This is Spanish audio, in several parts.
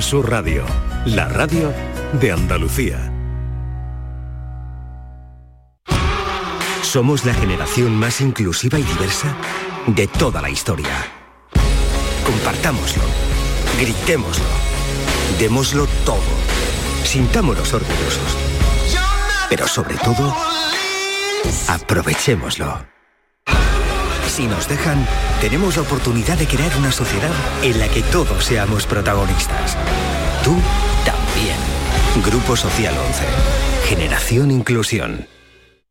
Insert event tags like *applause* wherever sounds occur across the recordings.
Sur Radio, la radio de Andalucía. Somos la generación más inclusiva y diversa de toda la historia. Compartámoslo, gritémoslo, démoslo todo, sintámonos orgullosos. Pero sobre todo, aprovechémoslo. Si nos dejan, tenemos la oportunidad de crear una sociedad en la que todos seamos protagonistas. Tú también. Grupo Social 11. Generación Inclusión.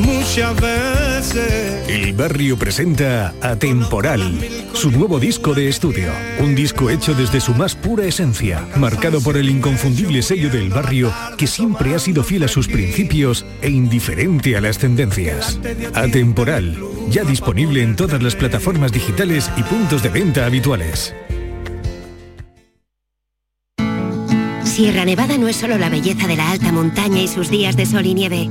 Muchas veces. El barrio presenta Atemporal, su nuevo disco de estudio. Un disco hecho desde su más pura esencia, marcado por el inconfundible sello del barrio que siempre ha sido fiel a sus principios e indiferente a las tendencias. Atemporal, ya disponible en todas las plataformas digitales y puntos de venta habituales. Sierra Nevada no es solo la belleza de la alta montaña y sus días de sol y nieve.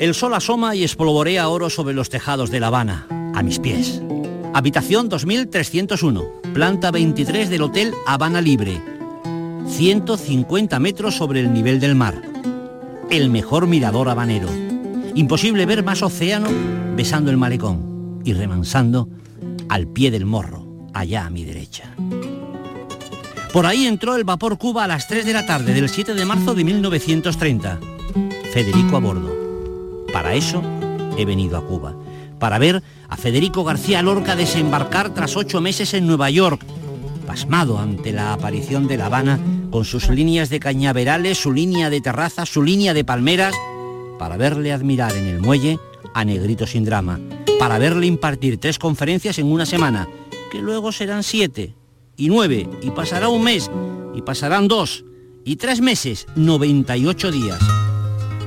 El sol asoma y espolvorea oro sobre los tejados de La Habana, a mis pies. Habitación 2301, planta 23 del Hotel Habana Libre. 150 metros sobre el nivel del mar. El mejor mirador habanero. Imposible ver más océano besando el malecón y remansando al pie del morro, allá a mi derecha. Por ahí entró el vapor Cuba a las 3 de la tarde del 7 de marzo de 1930. Federico a bordo. Para eso he venido a Cuba, para ver a Federico García Lorca desembarcar tras ocho meses en Nueva York, pasmado ante la aparición de La Habana con sus líneas de cañaverales, su línea de terrazas, su línea de palmeras, para verle admirar en el muelle a Negrito sin drama, para verle impartir tres conferencias en una semana, que luego serán siete y nueve, y pasará un mes, y pasarán dos, y tres meses, 98 días.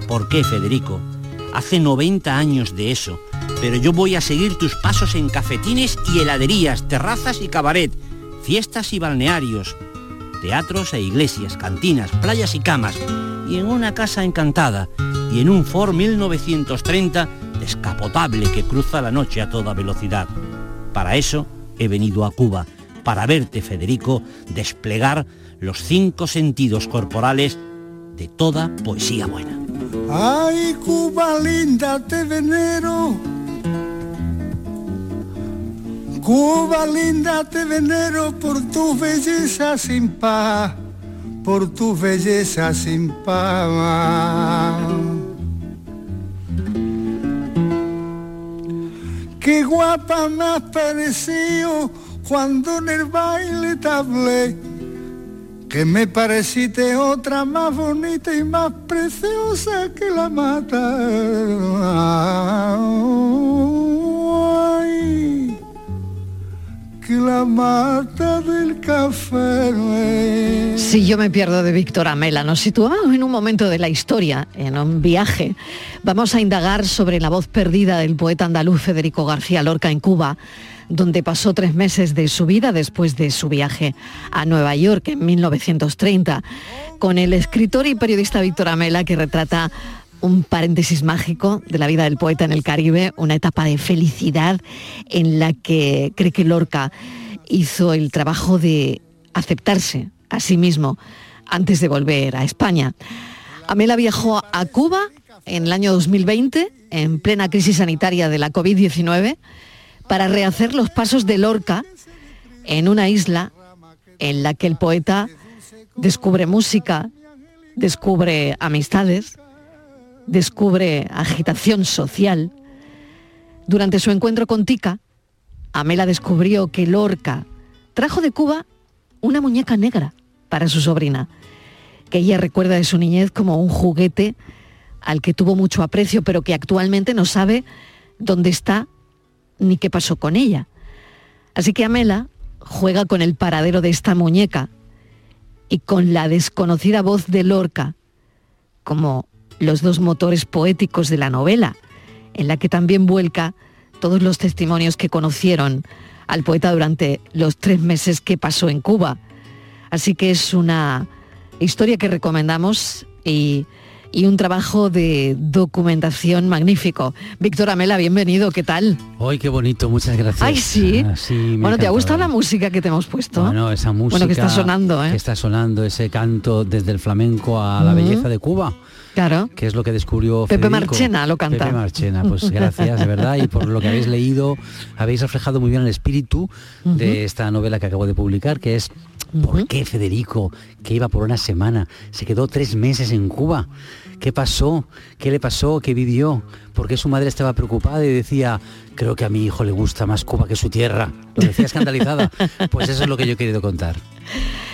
¿Por qué, Federico? Hace 90 años de eso, pero yo voy a seguir tus pasos en cafetines y heladerías, terrazas y cabaret, fiestas y balnearios, teatros e iglesias, cantinas, playas y camas, y en una casa encantada, y en un Ford 1930 descapotable que cruza la noche a toda velocidad. Para eso he venido a Cuba, para verte, Federico, desplegar los cinco sentidos corporales de toda poesía buena. Ay, Cuba linda, te venero. Cuba linda, te venero por tu belleza sin paz, por tu belleza sin paz. Qué guapa me has parecido cuando en el baile te hablé que me pareciste otra más bonita y más preciosa que la mata. Mata del café. Si yo me pierdo de Víctor Amela, nos situamos en un momento de la historia, en un viaje. Vamos a indagar sobre la voz perdida del poeta andaluz Federico García Lorca en Cuba donde pasó tres meses de su vida después de su viaje a Nueva York en 1930, con el escritor y periodista Víctor Amela que retrata un paréntesis mágico de la vida del poeta en el Caribe, una etapa de felicidad en la que cree que Lorca hizo el trabajo de aceptarse a sí mismo antes de volver a España. Amela viajó a Cuba en el año 2020, en plena crisis sanitaria de la COVID-19, para rehacer los pasos de Lorca en una isla en la que el poeta descubre música, descubre amistades, descubre agitación social. Durante su encuentro con Tica, Amela descubrió que Lorca trajo de Cuba una muñeca negra para su sobrina, que ella recuerda de su niñez como un juguete al que tuvo mucho aprecio, pero que actualmente no sabe dónde está ni qué pasó con ella. Así que Amela juega con el paradero de esta muñeca y con la desconocida voz de Lorca, como los dos motores poéticos de la novela, en la que también vuelca todos los testimonios que conocieron al poeta durante los tres meses que pasó en Cuba. Así que es una historia que recomendamos y, un trabajo de documentación magnífico. Víctor Amela, bienvenido, ¿qué tal? Hoy qué bonito, muchas gracias. Ay, sí. Ah, bueno, ¿te ha gustado la música que te hemos puesto? Bueno, esa música. Bueno, que está sonando, ¿eh? Que está sonando ese canto desde el flamenco a la belleza de Cuba. Claro. Que es lo que descubrió Pepe Marchena lo canta. Pepe Marchena, pues gracias, de verdad. Y por lo que habéis leído, habéis reflejado muy bien el espíritu de esta novela que acabo de publicar, que es ¿Por qué Federico, que iba por una semana, se quedó tres meses en Cuba? ¿Qué pasó? ¿Qué le pasó? ¿Qué vivió? ¿Por qué su madre estaba preocupada y decía, creo que a mi hijo le gusta más Cuba que su tierra? Lo decía escandalizada. *laughs* Pues eso es lo que yo he querido contar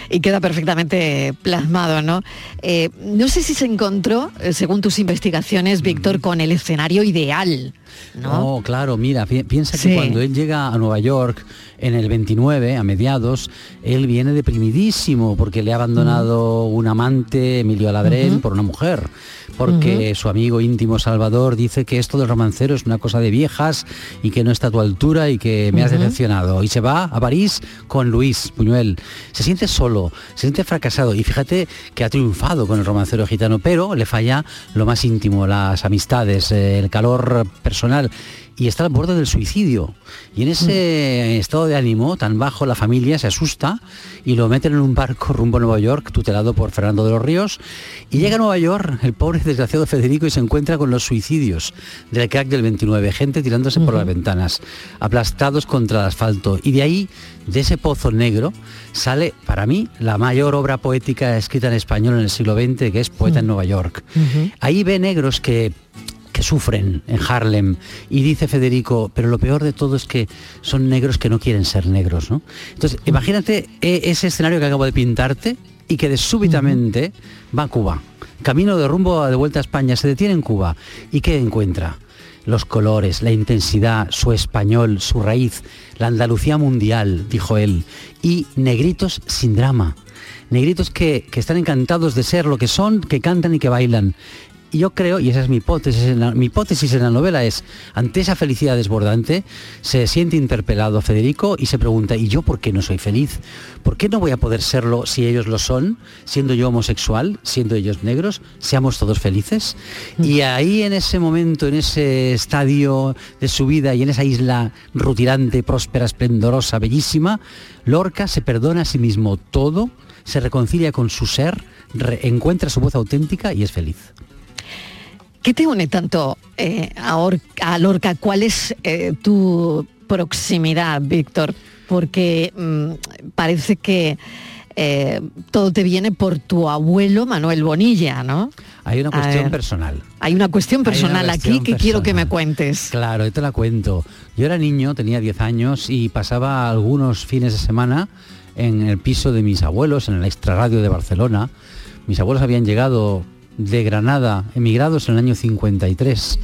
y queda perfectamente plasmado, ¿no? Eh, no sé si se encontró, eh, según tus investigaciones, Víctor, con el escenario ideal. ¿no? Claro, mira, piensa que cuando él llega a Nueva York en el 29, a mediados, él viene deprimidísimo porque le ha abandonado un amante, Emilio Aladrén, por una mujer porque su amigo íntimo Salvador dice que esto del romancero es una cosa de viejas y que no está a tu altura y que me has decepcionado. Y se va a París con Luis Puñuel. Se siente solo, se siente fracasado y fíjate que ha triunfado con el romancero gitano, pero le falla lo más íntimo, las amistades, el calor personal y está al borde del suicidio. Y en ese estado de ánimo tan bajo, la familia se asusta y lo meten en un barco rumbo a Nueva York, tutelado por Fernando de los Ríos. Y llega a Nueva York el pobre desgraciado Federico y se encuentra con los suicidios del crack del 29, gente tirándose por las ventanas, aplastados contra el asfalto. Y de ahí, de ese pozo negro, sale para mí la mayor obra poética escrita en español en el siglo XX, que es Poeta en Nueva York. Ahí ve negros que sufren en Harlem. Y dice Federico, pero lo peor de todo es que son negros que no quieren ser negros. ¿no? Entonces, imagínate e, ese escenario que acabo de pintarte y que de súbitamente va a Cuba. Camino de rumbo de vuelta a España, se detiene en Cuba. ¿Y qué encuentra? Los colores, la intensidad, su español, su raíz, la Andalucía mundial, dijo él, y negritos sin drama negritos que, que, están encantados de ser lo que son, que cantan y que bailan yo creo, y esa es mi hipótesis, mi hipótesis en la novela es, ante esa felicidad desbordante, se siente interpelado Federico y se pregunta, ¿y yo por qué no soy feliz? ¿Por qué no voy a poder serlo si ellos lo son, siendo yo homosexual, siendo ellos negros, seamos todos felices? Mm. Y ahí en ese momento, en ese estadio de su vida y en esa isla rutilante, próspera, esplendorosa, bellísima, Lorca se perdona a sí mismo todo, se reconcilia con su ser, encuentra su voz auténtica y es feliz. ¿Qué te une tanto eh, a, Lorca? ¿Cuál es eh, tu proximidad, Víctor? Porque mm, parece que eh, todo te viene por tu abuelo Manuel Bonilla, ¿no? Hay una cuestión personal. Hay una cuestión personal aquí que quiero que me cuentes. Claro, yo te la cuento. Yo era niño, tenía 10 años y pasaba algunos fines de semana en el piso de mis abuelos, en el extrarradio de Barcelona. Mis abuelos habían llegado de Granada, emigrados en el año 53,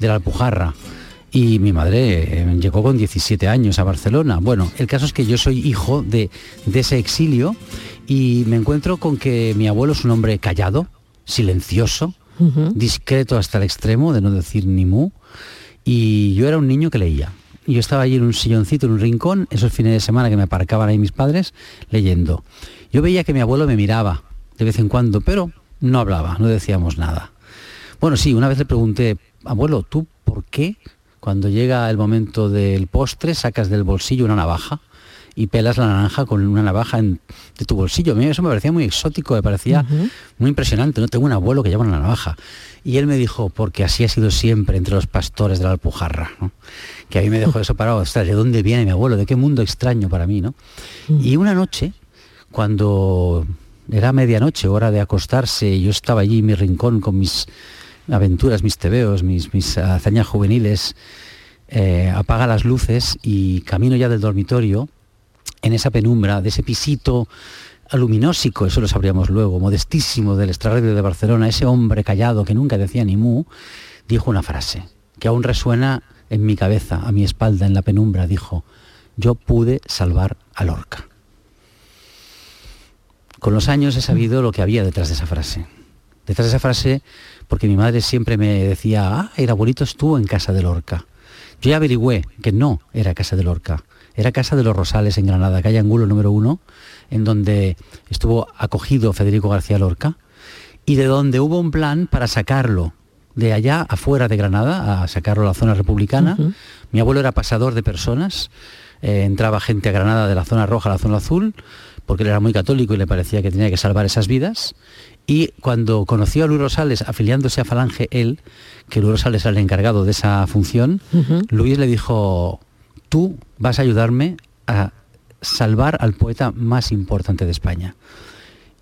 de la Alpujarra. Y mi madre eh, llegó con 17 años a Barcelona. Bueno, el caso es que yo soy hijo de, ese exilio y me encuentro con que mi abuelo es un hombre callado, silencioso, discreto hasta el extremo de no decir ni mu. Y yo era un niño que leía. Y yo estaba allí en un silloncito, en un rincón, esos fines de semana que me aparcaban ahí mis padres, leyendo. Yo veía que mi abuelo me miraba de vez en cuando, pero no hablaba, no decíamos nada. Bueno, sí, una vez le pregunté, abuelo, ¿tú por qué cuando llega el momento del postre sacas del bolsillo una navaja? y pelas la naranja con una navaja de tu bolsillo. A mí eso me parecía muy exótico, me parecía muy impresionante. No tengo un abuelo que lleva una navaja. Y él me dijo, porque así ha sido siempre entre los pastores de la Alpujarra, que a mí me dejó eso parado. ¿De dónde viene mi abuelo? ¿De qué mundo extraño para mí? ¿no? Y una noche, cuando era medianoche, hora de acostarse, y yo estaba allí en mi rincón con mis aventuras, mis tebeos, mis, mis hazañas juveniles. eh, apaga las luces y camino ya del dormitorio, en esa penumbra, de ese pisito aluminósico, eso lo sabríamos luego, modestísimo del extrarradio de Barcelona, ese hombre callado que nunca decía ni mu, dijo una frase que aún resuena en mi cabeza, a mi espalda, en la penumbra, dijo, yo pude salvar a Lorca. Con los años he sabido lo que había detrás de esa frase. Detrás de esa frase, porque mi madre siempre me decía, ah, el abuelito estuvo en casa de Lorca. Yo ya averigüé que no era casa de Lorca, era casa de los Rosales en Granada, calle Angulo número uno, en donde estuvo acogido Federico García Lorca, y de donde hubo un plan para sacarlo de allá afuera de Granada, a sacarlo a la zona republicana. Mi abuelo era pasador de personas, eh, entraba gente a Granada de la zona roja a la zona azul, porque él era muy católico y le parecía que tenía que salvar esas vidas. Y cuando conoció a Luis Rosales afiliándose a Falange, él, que Luis Rosales era el encargado de esa función, Luis le dijo, tú vas a ayudarme a salvar al poeta más importante de España.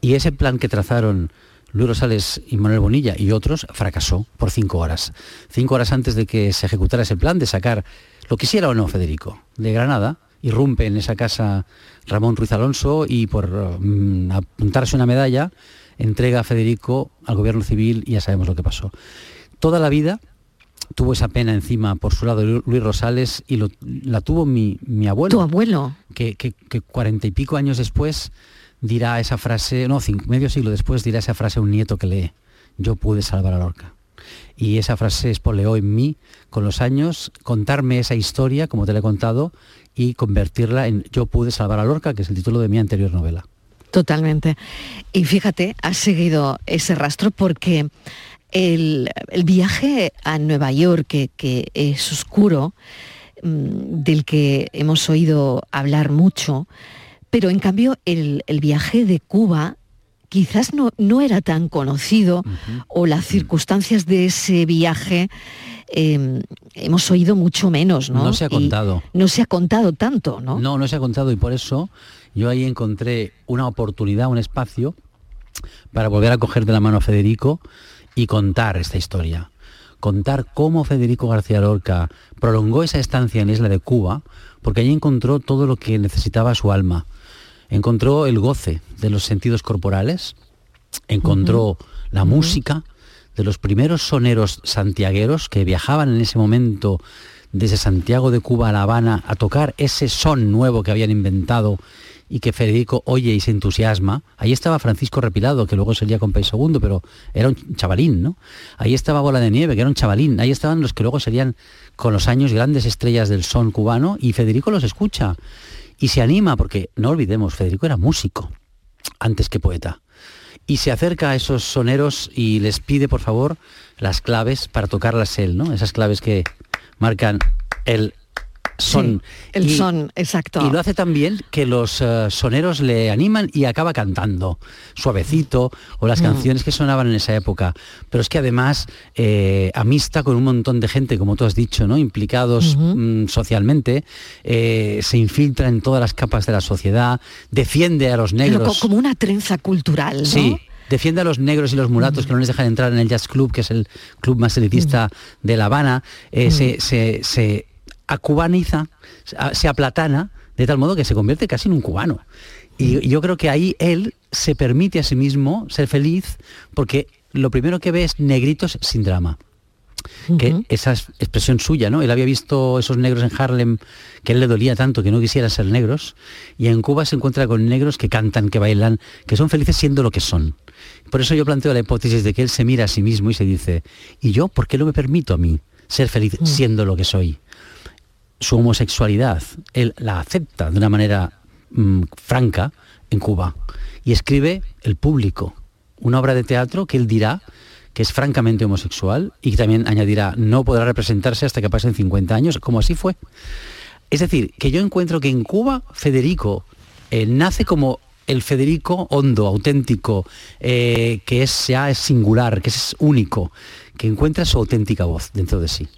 Y ese plan que trazaron Luis Rosales y Manuel Bonilla y otros fracasó por cinco horas. Cinco horas antes de que se ejecutara ese plan de sacar, lo quisiera o no Federico, de Granada, irrumpe en esa casa Ramón Ruiz Alonso y por mm, apuntarse una medalla entrega a Federico al gobierno civil y ya sabemos lo que pasó. Toda la vida tuvo esa pena encima por su lado Luis Rosales y la tuvo mi, abuelo. ¿Tu abuelo? Que cuarenta y pico años después dirá esa frase, no, medio siglo después dirá esa frase a un nieto que lee, yo pude salvar a Lorca. Y esa frase espoleó en mí con los años contarme esa historia, como te la he contado, y convertirla en Yo pude salvar a Lorca, que es el título de mi anterior novela. Totalmente. Y fíjate, has seguido ese rastro porque el, viaje a Nueva York, que, que es oscuro, mm, del que hemos oído hablar mucho, pero en cambio el, viaje de Cuba quizás no, no era tan conocido o las circunstancias de ese viaje em, hemos oído mucho menos, ¿no? No se ha contado. no se ha contado tanto, ¿no? No, no se ha contado y por eso yo ahí encontré una oportunidad, un espacio para volver a coger de la mano a Federico y contar esta historia. Contar cómo Federico García Lorca prolongó esa estancia en la isla de Cuba, porque allí encontró todo lo que necesitaba su alma encontró el goce de los sentidos corporales, encontró la música de los primeros soneros santiagueros que viajaban en ese momento desde Santiago de Cuba a La Habana a tocar ese son nuevo que habían inventado y que Federico oye y se entusiasma. Ahí estaba Francisco Repilado, que luego sería con País Segundo, pero era un chavalín, ¿no? Ahí estaba Bola de Nieve, que era un chavalín. Ahí estaban los que luego serían con los años grandes estrellas del son cubano y Federico los escucha y se anima, porque no olvidemos, Federico era músico antes que poeta. Y se acerca a esos soneros y les pide, por favor, las claves para tocarlas él, ¿no? Esas claves que marcan el son. el son, exacto. Y lo hace también que los eh, soneros le animan y acaba cantando suavecito o las mm. canciones que sonaban en esa época. Pero es que además eh, amista con un montón de gente, como tú has dicho, ¿no? implicados mm, socialmente, eh, se infiltra en todas las capas de la sociedad, defiende a los negros. como una trenza cultural, ¿no? Sí, defiende a los negros y los mulatos mm. que no les dejan entrar en el jazz club, que es el club más elitista de La Habana, se, se, acubaniza, se aplatana, de tal modo que se convierte casi en un cubano. Y yo creo que ahí él se permite a sí mismo ser feliz porque lo primero que ve es negritos sin drama. Que esa expresión suya, ¿no? Él había visto esos negros en Harlem que a él le dolía tanto que no quisiera ser negros, y en Cuba se encuentra con negros que cantan, que bailan, que son felices siendo lo que son. Por eso yo planteo la hipótesis de que él se mira a sí mismo y se dice, ¿y yo por qué no me permito a mí ser feliz mm. siendo lo que soy? Su homosexualidad, él la acepta de una manera mm, franca en Cuba y escribe El público, una obra de teatro que él dirá que es francamente homosexual y que también añadirá no podrá representarse hasta que pasen 50 años, como así fue. Es decir, que yo encuentro que en Cuba Federico eh, nace como el Federico hondo, auténtico, eh, que es, ya es singular, que es único, que encuentra su auténtica voz dentro de sí.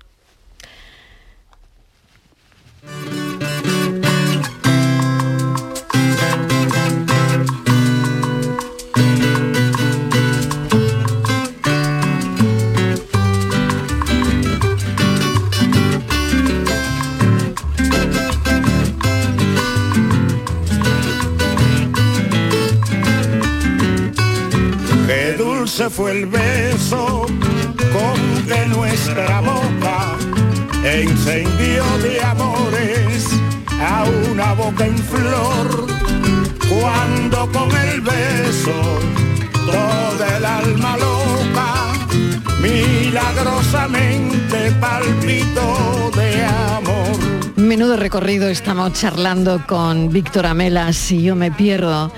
Fue el beso con que nuestra boca encendió de amores a una boca en flor. Cuando con el beso toda el alma loca milagrosamente palpitó de amor. Menudo recorrido estamos charlando con Víctor Amela, si yo me pierdo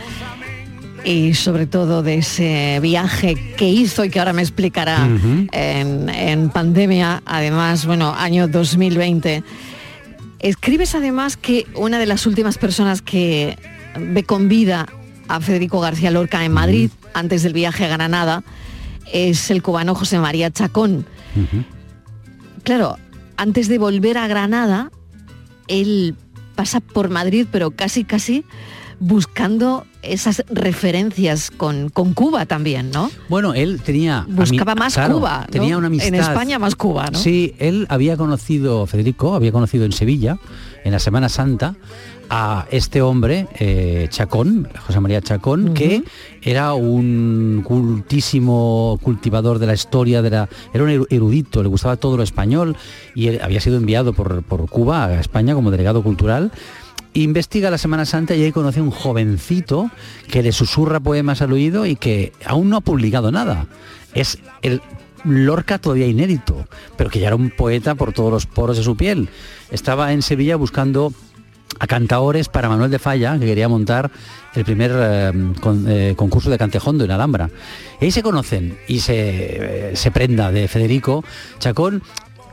y sobre todo de ese viaje que hizo y que ahora me explicará en, en, pandemia, además, bueno, año 2020. Escribes además que una de las últimas personas que ve con vida a Federico García Lorca en Madrid, antes del viaje a Granada, es el cubano José María Chacón. Claro, antes de volver a Granada, él pasa por Madrid, pero casi, casi buscando esas referencias con, con, Cuba también, ¿no? Bueno, él tenía... Buscaba más Cuba. Tenía una amistad. En España más Cuba, ¿no? Sí, él había conocido, Federico, había conocido en Sevilla, en la Semana Santa, a este hombre, eh, Chacón, José María Chacón, que era un cultísimo cultivador de la historia, de la, era un erudito, le gustaba todo lo español y él había sido enviado por, por Cuba a España como delegado cultural investiga la Semana Santa y ahí conoce a un jovencito que le susurra poemas al oído y que aún no ha publicado nada. Es el Lorca todavía inédito, pero que ya era un poeta por todos los poros de su piel. Estaba en Sevilla buscando a cantaores para Manuel de Falla, que quería montar el primer eh, eh, concurso de cantejondo en Alhambra. Y ahí se conocen y se, eh, se prenda de Federico Chacón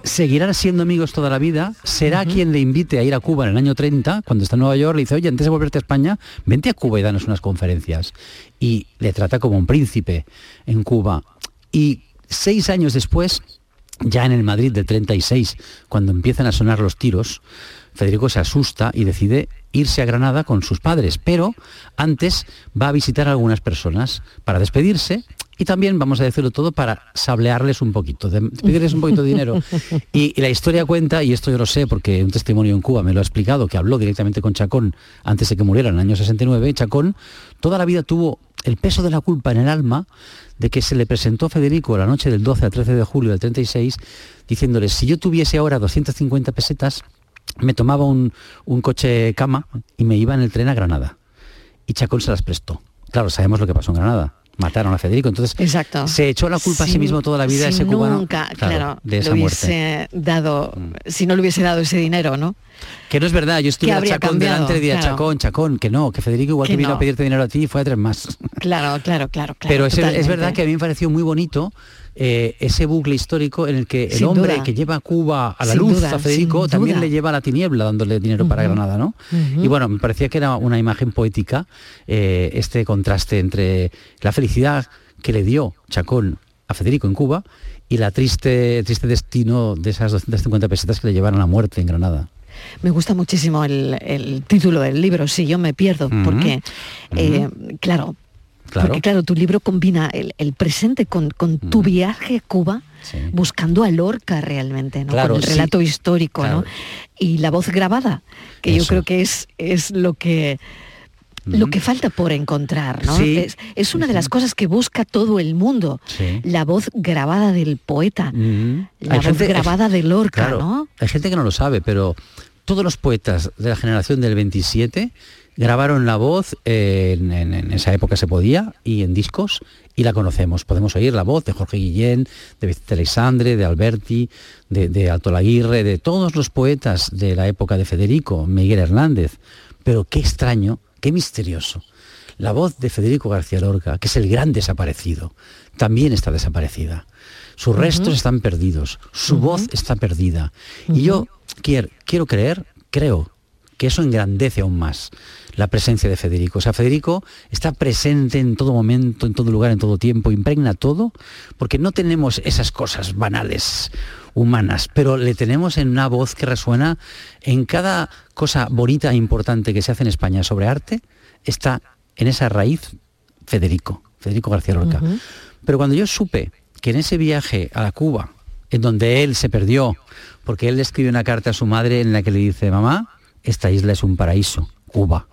seguirán siendo amigos toda la vida, será quien le invite a ir a Cuba en el año 30, cuando está en Nueva York, le dice, oye, antes de volverte a España, vente a Cuba y danos unas conferencias. Y le trata como un príncipe en Cuba. Y seis años después, ya en el Madrid del 36, cuando empiezan a sonar los tiros, Federico se asusta y decide irse a Granada con sus padres, pero antes va a visitar a algunas personas para despedirse y también, vamos a decirlo todo, para sablearles un poquito, de, pedirles un poquito de dinero. *laughs* Y, la historia cuenta, y esto yo lo sé porque un testimonio en Cuba me lo ha explicado, que habló directamente con Chacón antes de que muriera en el año 69, Chacón toda la vida tuvo el peso de la culpa en el alma de que se le presentó a Federico la noche del 12 al 13 de julio del 36, diciéndole, si yo tuviese ahora 250 pesetas, me tomaba un, un coche cama y me iba en el tren a Granada. Y Chacón se las prestó. Claro, sabemos lo que pasó en Granada mataron a Federico. Entonces Exacto. se echó la culpa a sí mismo toda la vida ese cubano. Nunca, claro, de esa muerte. dado, mm. si no le hubiese dado ese dinero, ¿no? Que no es verdad, yo estuve a Chacón delante de día, Chacón, Chacón, que no, que Federico igual que, vino a pedirte dinero a ti fue a tres más. Claro, claro, claro, claro. Pero es, es verdad que a mí me pareció muy bonito eh, ese bucle histórico en el que el hombre que lleva a Cuba a la luz, a Federico, también le lleva a la tiniebla dándole dinero para Granada, ¿no? Y bueno, me parecía que era una imagen poética eh, este contraste entre la felicidad que le dio Chacón a Federico en Cuba y la triste, triste destino de esas 250 pesetas que le llevaron a la muerte en Granada. Me gusta muchísimo el, título del libro, Si yo me pierdo, porque, eh, claro, porque claro, tu libro combina el, presente con, tu viaje a Cuba, buscando a Lorca realmente, ¿no? con el relato histórico, ¿no? Y la voz grabada, que yo creo que es, es lo que lo que falta por encontrar, ¿no? es, una de las cosas que busca todo el mundo, la voz grabada del poeta, la voz grabada de Lorca, ¿no? Hay gente que no lo sabe, pero todos los poetas de la generación del 27 grabaron la voz, en, esa época se podía, y en discos, y la conocemos. Podemos oír la voz de Jorge Guillén, de Vicente Alexandre, de Alberti, de, de Alto Laguirre, de todos los poetas de la época de Federico, Miguel Hernández. Pero qué extraño, qué misterioso. La voz de Federico García Lorca, que es el gran desaparecido, también está desaparecida. Sus restos están perdidos, su voz está perdida. Y yo quiero, quiero creer, creo que eso engrandece aún más la presencia de Federico. O sea, Federico está presente en todo momento, en todo lugar, en todo tiempo, impregna todo, porque no tenemos esas cosas banales humanas, pero le tenemos en una voz que resuena en cada cosa bonita e importante que se hace en España sobre arte, está en esa raíz Federico, Federico García Lorca. Pero cuando yo supe que en ese viaje a la Cuba, en donde él se perdió, porque él le escribe una carta a su madre en la que le dice, mamá, esta isla es un paraíso, Cuba.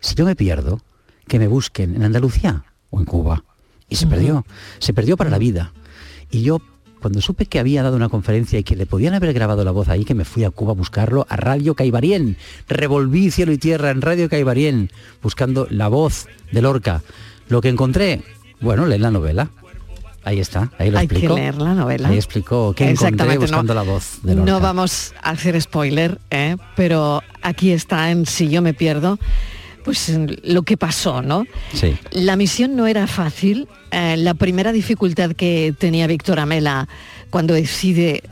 Si yo me pierdo, que me busquen en Andalucía o en Cuba. y se perdió, se perdió para la vida. Y yo cuando supe que había dado una conferencia y que le podían haber grabado la voz ahí, que me fui a Cuba a buscarlo, a Radio Caibarien. Revolví cielo y tierra en Radio Caibarien, buscando la voz de Lorca. Lo que encontré, bueno, leí la novela. Ahí está, ahí lo Hay explico. que leer la novela. Ahí explicó que encontré Exactamente, buscando no, la voz de Lorca. No vamos a hacer spoiler, ¿eh? pero aquí está en Si yo me pierdo, pues lo que pasó, ¿no? Sí. La misión no era fácil. eh, la primera dificultad que tenía Víctor Amela cuando decide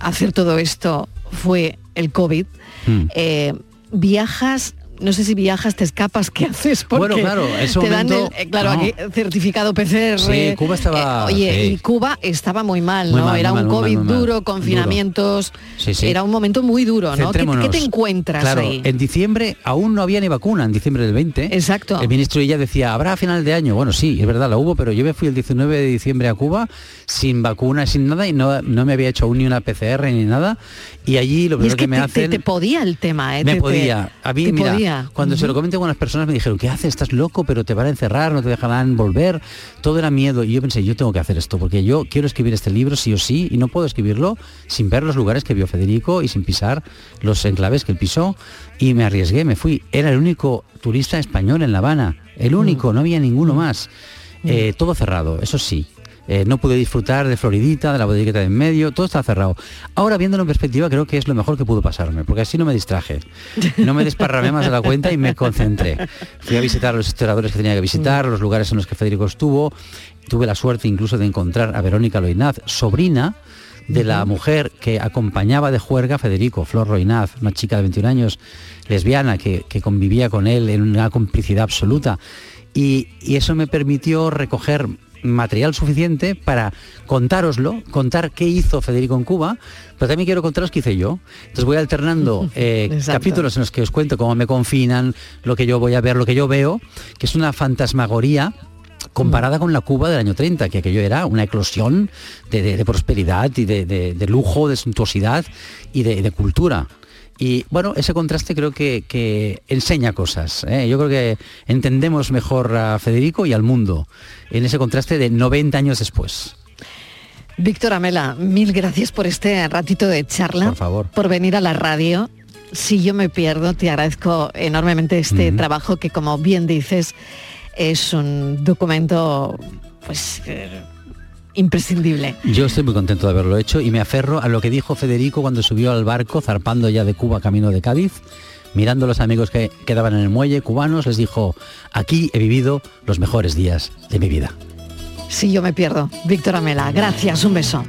hacer todo esto fue el COVID. Mm. Eh, viajas, no sé si viajas, te escapas, ¿qué haces? Porque Bueno, claro, ese te dan el, momento- eh, claro, no. aquí certificado PCR. Sí, Cuba estaba- eh, oye, sí. y Cuba estaba muy mal, Muy ¿no? mal, era un mal, COVID mal, duro, confinamientos. Sí, sí. Era un momento muy duro, ¿no? ¿Qué, te encuentras claro, ahí? En diciembre aún no había ni vacuna, en diciembre del 20. Exacto. El ministro ya decía, habrá a final de año. Bueno, sí, es verdad, la hubo, pero yo me fui el 19 de diciembre a Cuba sin vacuna, sin nada, y no, no me había hecho aún ni una PCR ni nada. Y allí lo Y primero es que, que, me te, hacen... te- te podía el tema, ¿eh? Me Te- podía. A mí, te mira, podía. Cuando se lo comenté a algunas personas me dijeron, ¿qué haces? Estás loco, pero te van a encerrar, no te dejarán volver. Todo era miedo. Y yo pensé, yo tengo que hacer esto, porque yo quiero escribir este libro sí o sí, y no puedo escribirlo sin ver los lugares que vio Federico y sin pisar los enclaves que él pisó. Y me arriesgué, me fui. Era el único turista español en La Habana. El único, no había ninguno más. Eh, todo cerrado, eso sí. Eh, no pude disfrutar de Floridita, de la bodeguita de en medio, todo está cerrado. Ahora viéndolo en perspectiva creo que es lo mejor que pudo pasarme, porque así no me distraje. No me desparramé más de la cuenta y me concentré. Fui a visitar a los historiadores que tenía que visitar, los lugares en los que Federico estuvo. Tuve la suerte incluso de encontrar a Verónica Loinaz, sobrina de la mujer que acompañaba de juerga a Federico, Flor Roinaz, una chica de 21 años, lesbiana, que, que convivía con él en una complicidad absoluta. Y, y eso me permitió recoger material suficiente para contároslo, contar qué hizo Federico en Cuba, pero también quiero contaros qué hice yo. Entonces voy alternando *laughs* eh, capítulos en los que os cuento cómo me confinan, lo que yo voy a ver, lo que yo veo, que es una fantasmagoría comparada con la Cuba del año 30, que aquello era una eclosión de, de- de prosperidad y de, lujo, de suntuosidad y de cultura. Y bueno, ese contraste creo que, que enseña cosas. ¿eh? Yo creo que entendemos mejor a Federico y al mundo en ese contraste de 90 años después. Víctor Amela, mil gracias por este ratito de charla. Por favor. Por venir a la radio. Si yo me pierdo, te agradezco enormemente este trabajo que, como bien dices, es un documento pues eh, imprescindible. Yo estoy muy contento de haberlo hecho y me aferro a lo que dijo Federico cuando subió al barco zarpando ya de Cuba camino de Cádiz. Mirando a los amigos que quedaban en el muelle cubanos, les dijo, aquí he vivido los mejores días de mi vida. Si yo me pierdo. Víctor Amela, gracias, un beso.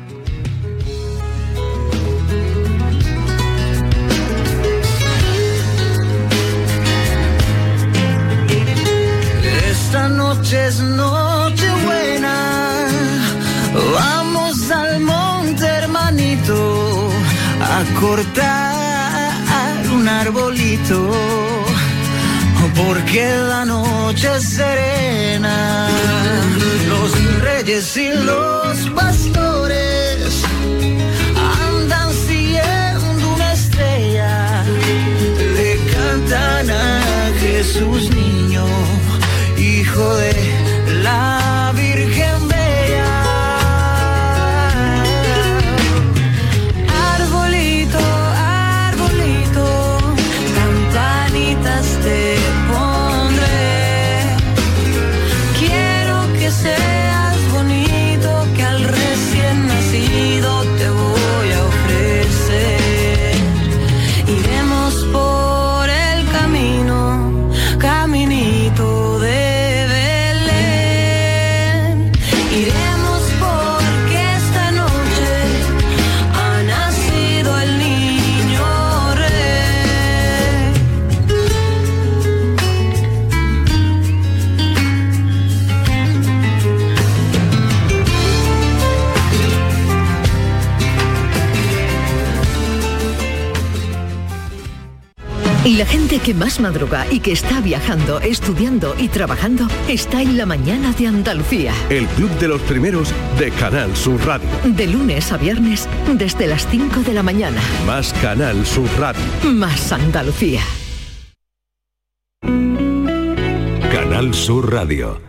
Un arbolito. Porque la noche es serena. Los reyes y los pastores andan siguiendo una estrella. Le cantan a Jesús niño, hijo de la gente que más madruga y que está viajando, estudiando y trabajando está en la mañana de Andalucía. El club de los primeros de Canal Sur Radio. De lunes a viernes desde las 5 de la mañana. Más Canal Sur Radio. Más Andalucía. Canal Sur Radio.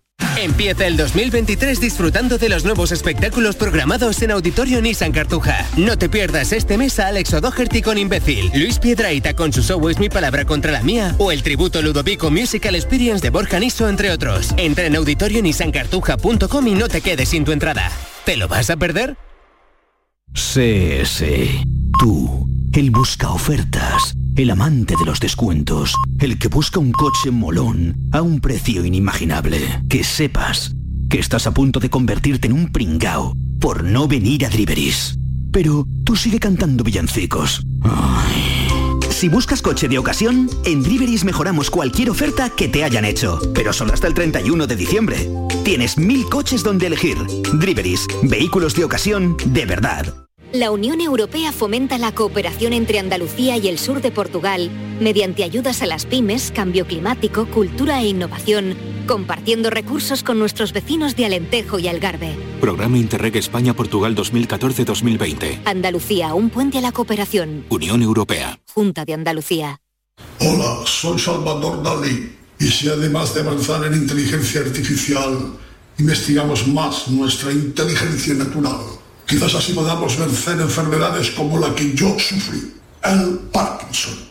Empieza el 2023 disfrutando de los nuevos espectáculos programados en Auditorio Nissan Cartuja. No te pierdas este mes a Alex O'Doherty con Imbécil, Luis Piedraita con su show Es mi palabra contra la mía o el tributo Ludovico Musical Experience de Borja Niso, entre otros. Entra en auditorionissancartuja.com y no te quedes sin tu entrada. ¿Te lo vas a perder? Sí. Tú, el busca ofertas, el amante de los descuentos, el que busca un coche molón a un precio inimaginable. Que sepas que estás a punto de convertirte en un pringao por no venir a Driveris. Pero tú sigue cantando villancicos. Si buscas coche de ocasión, en Driveris mejoramos cualquier oferta que te hayan hecho, pero solo hasta el 31 de diciembre. Tienes mil coches donde elegir. Driveris, vehículos de ocasión de verdad. La Unión Europea fomenta la cooperación entre Andalucía y el sur de Portugal mediante ayudas a las pymes, cambio climático, cultura e innovación, compartiendo recursos con nuestros vecinos de Alentejo y Algarve. Programa Interreg España-Portugal 2014-2020. Andalucía, un puente a la cooperación. Unión Europea. Junta de Andalucía. Hola, soy Salvador Dalí. Y si además de avanzar en inteligencia artificial, investigamos más nuestra inteligencia natural, quizás así podamos vencer enfermedades como la que yo sufrí, el Parkinson.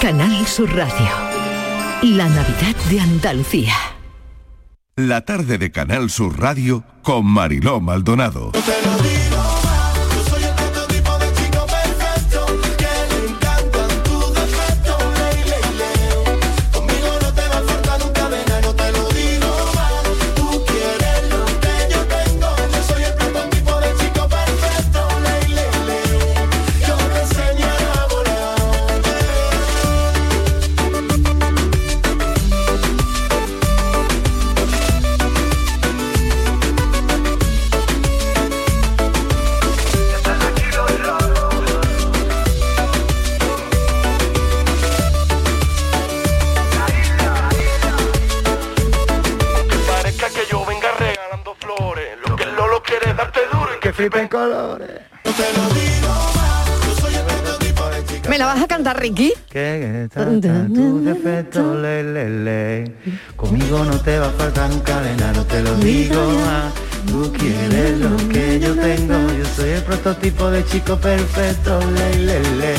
Canal Sur Radio. La Navidad de Andalucía. La tarde de Canal Sur Radio con Mariló Maldonado. Que flipen colores. No te lo digo más. Yo soy el prototipo de chico. ¿Me la vas a cantar, Ricky? Que tus defectos, le, le, le. Conmigo no te va a faltar nunca nena, no te lo digo más. Tú quieres lo que yo tengo, yo soy el prototipo de chico perfecto, le, le, le.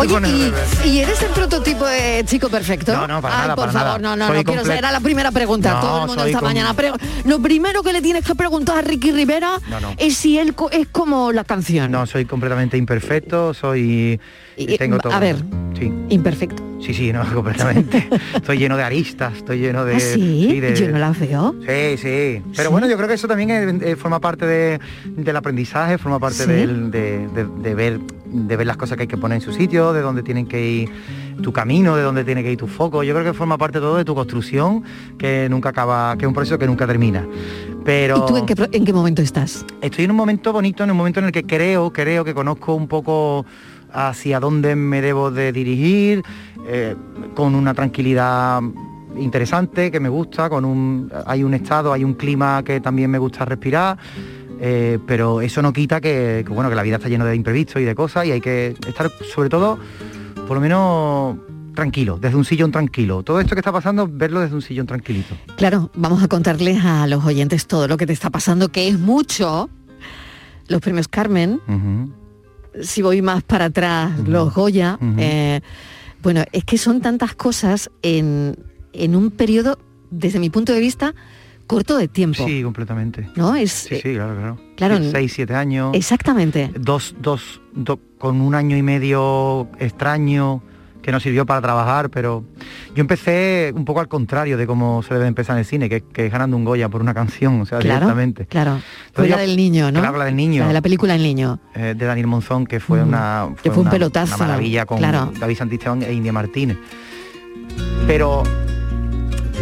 Oye, ¿y, eres el prototipo de chico perfecto? No, no, para Ay, nada, por para favor, nada. no, no, Soy no quiero saber. Era la primera pregunta. No, Todo el mundo esta mañana. Pero lo primero que le tienes que preguntar a Ricky Rivera No, no. es si él co- es como la canción. No, soy completamente imperfecto, soy... Y- tengo todo. a ver, Sí. imperfecto. Sí, sí, no, *laughs* completamente. estoy lleno de aristas, estoy lleno de... ¿Ah, sí? de- Yo no las veo. Sí, sí. Pero ¿Sí? bueno, yo creo que eso también es- eh, forma parte de- del aprendizaje, forma parte ¿Sí? del- de, de- de ver, de ver las cosas que hay que poner en su sitio, de dónde tienen que ir tu camino, de dónde tiene que ir tu foco. Yo creo que forma parte todo de tu construcción, que nunca acaba, que es un proceso que nunca termina. Pero ¿Y tú en qué, pro- en qué momento estás? estoy en un momento bonito, en un momento en el que creo, creo que conozco un poco hacia dónde me debo de dirigir, eh, con una tranquilidad interesante que me gusta, con un hay un estado, hay un clima que también me gusta respirar. Eh, pero eso no quita que, que, bueno que la vida está llena de imprevistos y de cosas y hay que estar sobre todo por lo menos tranquilo, desde un sillón tranquilo. Todo esto que está pasando, verlo desde un sillón tranquilito. Claro, vamos a contarles a los oyentes todo lo que te está pasando, que es mucho. Los premios Carmen, si voy más para atrás, los Goya. Eh, bueno, es que son tantas cosas en, en un periodo, desde mi punto de vista, corto de tiempo. Sí, completamente. ¿No? Es, Sí, sí, claro, claro. claro, Sí, Seis, siete años. Exactamente. Dos, dos, do- con un año y medio extraño que nos sirvió para trabajar, pero yo empecé un poco al contrario de cómo se debe empezar en el cine, que, que es ganando un Goya por una canción, o sea, Claro, directamente. claro. Fue la del niño, ¿no? Claro, la del niño. La de la película El Niño. eh, de Daniel Monzón, que fue una Que fue un una- pelotazo, una maravilla con claro. David Santisteban e India Martínez. Pero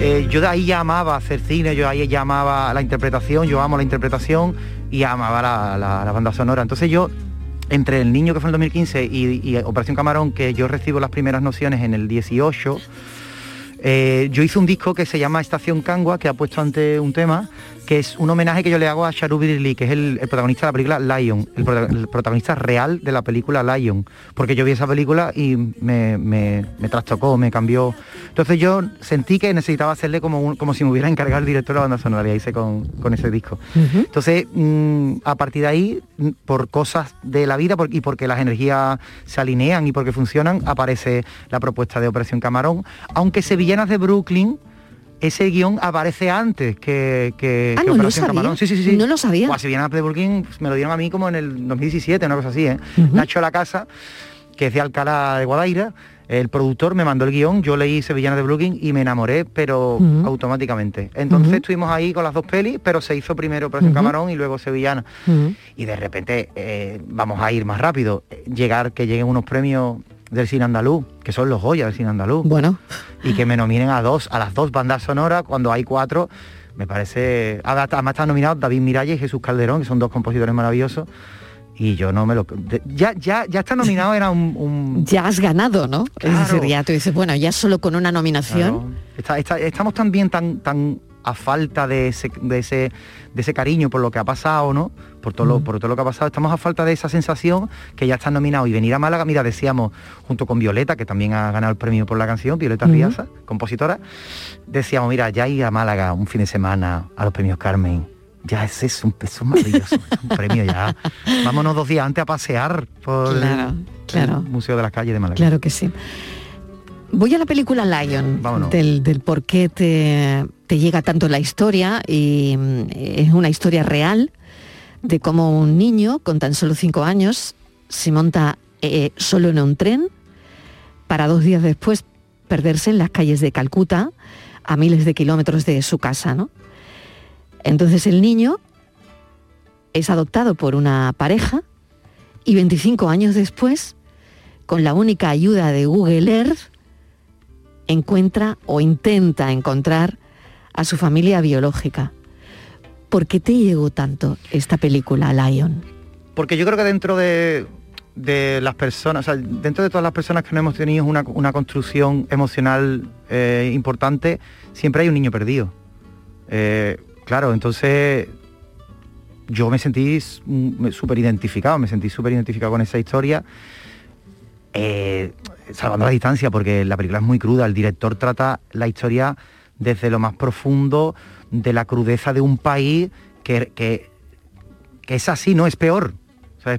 eh, yo de ahí ya amaba hacer cine, yo ahí ya amaba la interpretación, yo amo la interpretación y amaba la, la- la banda sonora. Entonces yo, entre El Niño que fue en el 2015 y, y Operación Camarón, que yo recibo las primeras nociones en el 18, eh, yo hice un disco que se llama Estación Cangua, que ha puesto ante un tema, que es un homenaje que yo le hago a Sharubi Lee, que es el, el protagonista de la película Lion, el, prota- el protagonista real de la película Lion, porque yo vi esa película y me, me- me trastocó, me cambió. Entonces yo sentí que necesitaba hacerle como, un- como si me hubiera encargado el director de la banda sonora, y hice con, con ese disco. Entonces, mm, a partir de ahí, mm, por cosas de la vida por- y porque las energías se alinean y porque funcionan, aparece la propuesta de Operación Camarón, aunque Sevillanas de Brooklyn, ese guion aparece antes que, que, Ah, que no lo Operación sabía. Camarón. Sí, sí, sí. No lo sabía. De Brooklyn me lo dieron a mí como en el 2017, una cosa así, ¿eh? Nacho La Casa, que es de Alcalá de Guadaira, el productor me mandó el guion, yo leí Sevillanas de Brooklyn y me enamoré, pero automáticamente. Entonces estuvimos ahí con las dos pelis, pero se hizo primero Operación Ujú. Camarón y luego Sevillana. Y de repente eh, vamos a ir más rápido, llegar, que lleguen unos premios del cine andaluz, que son los Goya del cine andaluz. Bueno. Y que me nominen a dos, a las dos bandas sonoras, cuando hay cuatro, me parece. Además están nominados David Miralles y Jesús Calderón, que son dos compositores maravillosos. Y yo no me lo. ya, ya, ya está nominado, era un. un- *laughs* Ya has ganado, ¿no? Claro. Es decir, ya tú dices, bueno, ya solo con una nominación. Claro. Está- está- estamos también tan, tan a falta de ese, de ese, de ese cariño por lo que ha pasado, ¿no? Por todo, lo, por todo lo que ha pasado. Estamos a falta de esa sensación que ya están nominados. Y venir a Málaga, mira, decíamos, junto con Violeta, que también ha ganado el premio por la canción, Violeta. Riaza, compositora, decíamos, mira, ya ir a Málaga un fin de semana a los premios Carmen. Ya es, es un, es un maravilloso, es un premio ya. *laughs* Vámonos dos días antes a pasear por el- Claro, claro. el Museo de las Calles de Málaga. Claro que sí. Voy a la película Lion, Vámonos. del, del por qué te, te llega tanto la historia, y mm, es una historia real de cómo un niño con tan solo cinco años se monta eh, solo en un tren para dos días después perderse en las calles de Calcuta a miles de kilómetros de su casa, ¿no? Entonces el niño es adoptado por una pareja y 25 años después, con la única ayuda de Google Earth, encuentra o intenta encontrar a su familia biológica. ¿Por qué te llegó tanto esta película, Lion? Porque yo creo que dentro de, las personas, dentro de todas las personas que no hemos tenido una, construcción emocional eh, importante, siempre hay un niño perdido. Eh, claro, entonces yo me sentí súper identificado, me sentí súper identificado con esa historia. eh, salvando la distancia, porque la película es muy cruda, el director trata la historia desde lo más profundo de la crudeza de un país que, que, que es así, no es peor.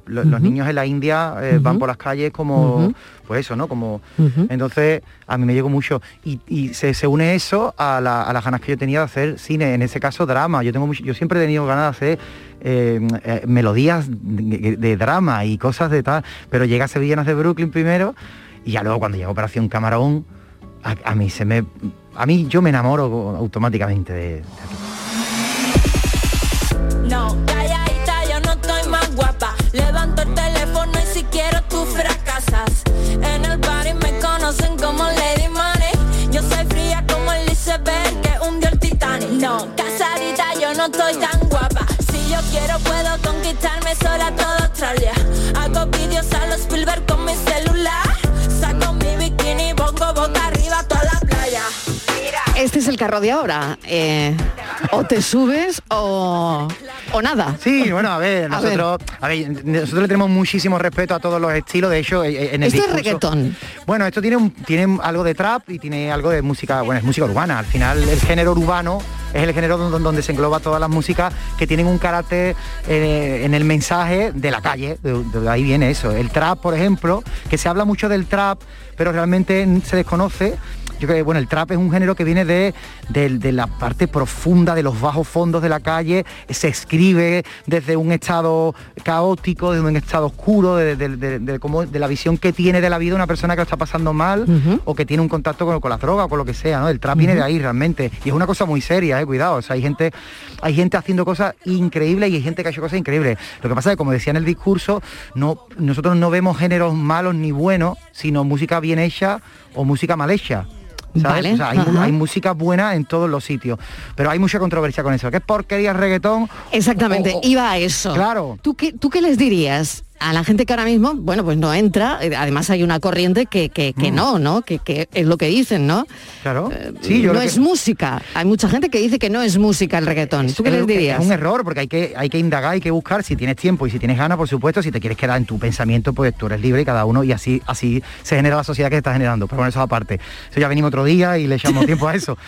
Los niños en la India eh, van por las calles como, pues eso, ¿no? Como, entonces a mí me llegó mucho y, y se, se une eso a, la- a las ganas que yo tenía de hacer cine, en ese caso drama. Yo tengo mucho- yo siempre he tenido ganas de hacer eh, eh, melodías de, de drama y cosas de tal, pero llega Sevillanas de Brooklyn primero y ya luego cuando llega Operación Camarón a, a mí se me a mí yo me enamoro automáticamente de, No, calladita, yo no estoy más guapa. Levanto el teléfono y si quiero tú fracasas. En el party me conocen como Lady Money. Yo soy fría como el iceberg que hundió el Titanic. No, casadita, yo no estoy tan guapa. Si yo quiero puedo conquistarme sola Este es el carro de ahora. eh, o te subes o, o nada. Sí, bueno, a ver, A nosotros, a ver, nosotros le tenemos muchísimo respeto a todos los estilos, de hecho, eh, en el Esto es reggaetón. Bueno, esto tiene, un- tiene algo de trap y tiene algo de música, bueno, es música urbana. Al final, el género urbano es el género donde, donde se engloba todas las músicas que tienen un carácter eh, en el mensaje de la calle. De, de ahí viene eso. El trap, por ejemplo, que se habla mucho del trap, pero realmente se desconoce. Yo creo que bueno, el trap es un género que viene de, de- de la parte profunda, de los bajos fondos de la calle, se escribe desde un estado caótico, desde un estado oscuro, de, la visión que tiene de la vida una persona que lo está pasando mal o que tiene un contacto con, con las drogas o con lo que sea, ¿no? El trap viene de ahí realmente. Y es una cosa muy seria, eh, cuidado. O sea, hay gente, hay gente haciendo cosas increíbles y hay gente que ha hecho cosas increíbles. Lo que pasa es que, como decía en el discurso, no, nosotros no vemos géneros malos ni buenos, sino música bien hecha o música mal hecha. ¿Sabes? Vale, O sea, hay, música buena en todos los sitios, pero hay mucha controversia con eso. ¿Qué es porquería reggaetón? Exactamente, O- o- iba a eso. Claro. ¿Tú qué, ¿Tú qué les dirías a la gente que ahora mismo, bueno, pues no entra? eh, Además hay una corriente que, que, que no, ¿no? Que, que es lo que dicen, ¿no? Claro. Sí, yo no es música. Hay mucha gente que dice que no es música el reggaetón. ¿Tú qué Es les dirías? Es un error porque hay que, hay que indagar, hay que buscar si tienes tiempo y si tienes ganas, por supuesto, si te quieres quedar en tu pensamiento, pues tú eres libre y cada uno y así, así se genera la sociedad que se está generando. Pero bueno, eso aparte. Eso ya venimos otro día y le echamos tiempo a eso. *laughs*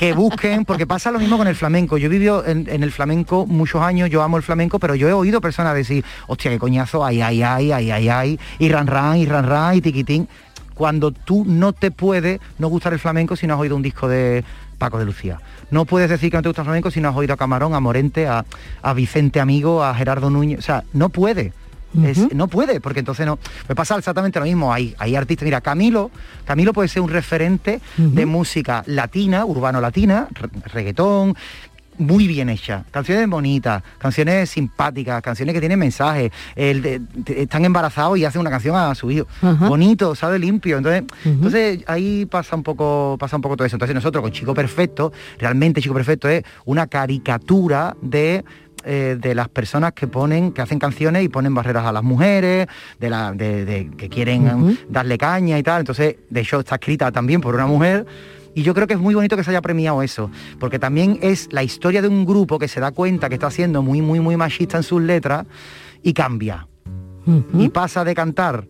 Que busquen, porque pasa lo mismo con el flamenco. Yo he vivido en, en el flamenco muchos años, yo amo el flamenco, pero yo he oído personas decir, hostia, qué coñazo, ay, ay, ay, ay, ay, ay, y ran ran, y ran ran, y tiquitín. Cuando tú no te puede no gustar el flamenco si no has oído un disco de Paco de Lucía. No puedes decir que no te gusta el flamenco si no has oído a Camarón, a Morente, a, a Vicente Amigo, a Gerardo Núñez. O sea, no puede. Es- no puede, porque entonces no. Me pasa exactamente lo mismo. Hay, hay artistas, mira, Camilo, Camilo puede ser un referente de música latina, urbano latina, re- reggaetón, muy bien hecha. Canciones bonitas, canciones simpáticas, canciones que tienen mensaje. El de- de- están embarazados y hacen una canción a su hijo. Bonito, sabe limpio. Entonces, entonces ahí pasa un poco, pasa un poco todo eso. Entonces nosotros con Chico Perfecto, realmente Chico Perfecto es una caricatura de eh, de las personas que ponen, que hacen canciones y ponen barreras a las mujeres, de la, de, de- que quieren darle caña y tal. Entonces, de hecho, está escrita también por una mujer. Y yo creo que es muy bonito que se haya premiado eso, porque también es la historia de un grupo que se da cuenta que está siendo muy, muy, muy machista en sus letras y cambia. Y pasa de cantar,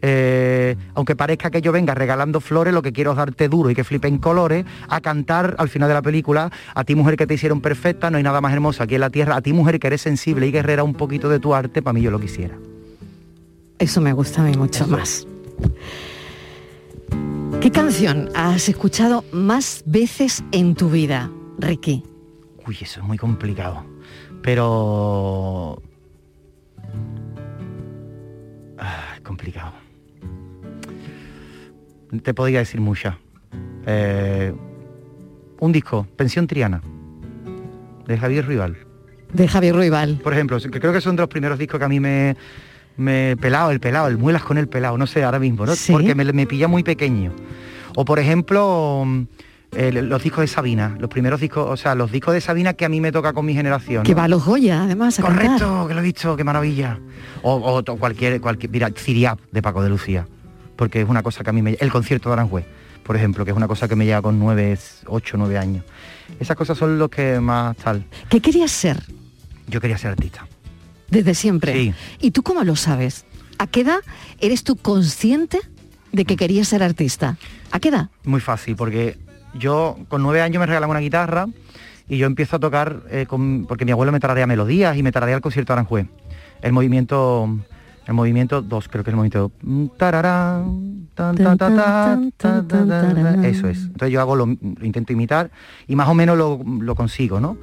eh, aunque parezca que yo venga regalando flores, lo que quiero es darte duro y que flipen colores, a cantar al final de la película, a ti mujer que te hicieron perfecta, no hay nada más hermoso aquí en la tierra, a ti mujer que eres sensible y guerrera un poquito de tu arte, para mí yo lo quisiera. Eso me gusta a mí mucho más. ¿Qué canción has escuchado más veces en tu vida, Ricky? Uy, eso es muy complicado. Pero... Ah, es complicado. Te podría decir muchas. Eh, un disco, Pensión Triana, de Javier Rival. De Javier Ruibal. Por ejemplo, creo que son de los primeros discos que a mí me... me pelado, el pelado, el muelas con el pelado, no sé, ahora mismo, ¿no? Sí. Porque me, me pilla muy pequeño. O por ejemplo, mm, los discos de Sabina, los primeros discos, o sea, los discos de Sabina que a mí me toca con mi generación. Que va a los Goya, además, a cantar. Correcto, que lo he visto, qué maravilla. O, o cualquier, cualquier, mira, Ciriap de Paco de Lucía, porque es una cosa que a mí me... El concierto de Aranjuez, por ejemplo, que es una cosa que me lleva con nueve, ocho, nueve años. Esas cosas son lo que más tal. ¿Qué querías ser Yo quería ser artista. Desde siempre? Sí. ¿Y tú cómo lo sabes? ¿A qué edad eres tú consciente de que querías ser artista? ¿A qué edad? Muy fácil, porque yo con nueve años me regalan una guitarra y yo empiezo a tocar, eh, con- porque mi abuelo me tararía melodías y me tararía el concierto de Aranjuez. el movimiento el movimiento 2, creo que es el movimiento eso es. Entonces yo hago lo, lo intento imitar y más o menos lo, lo consigo, ¿no?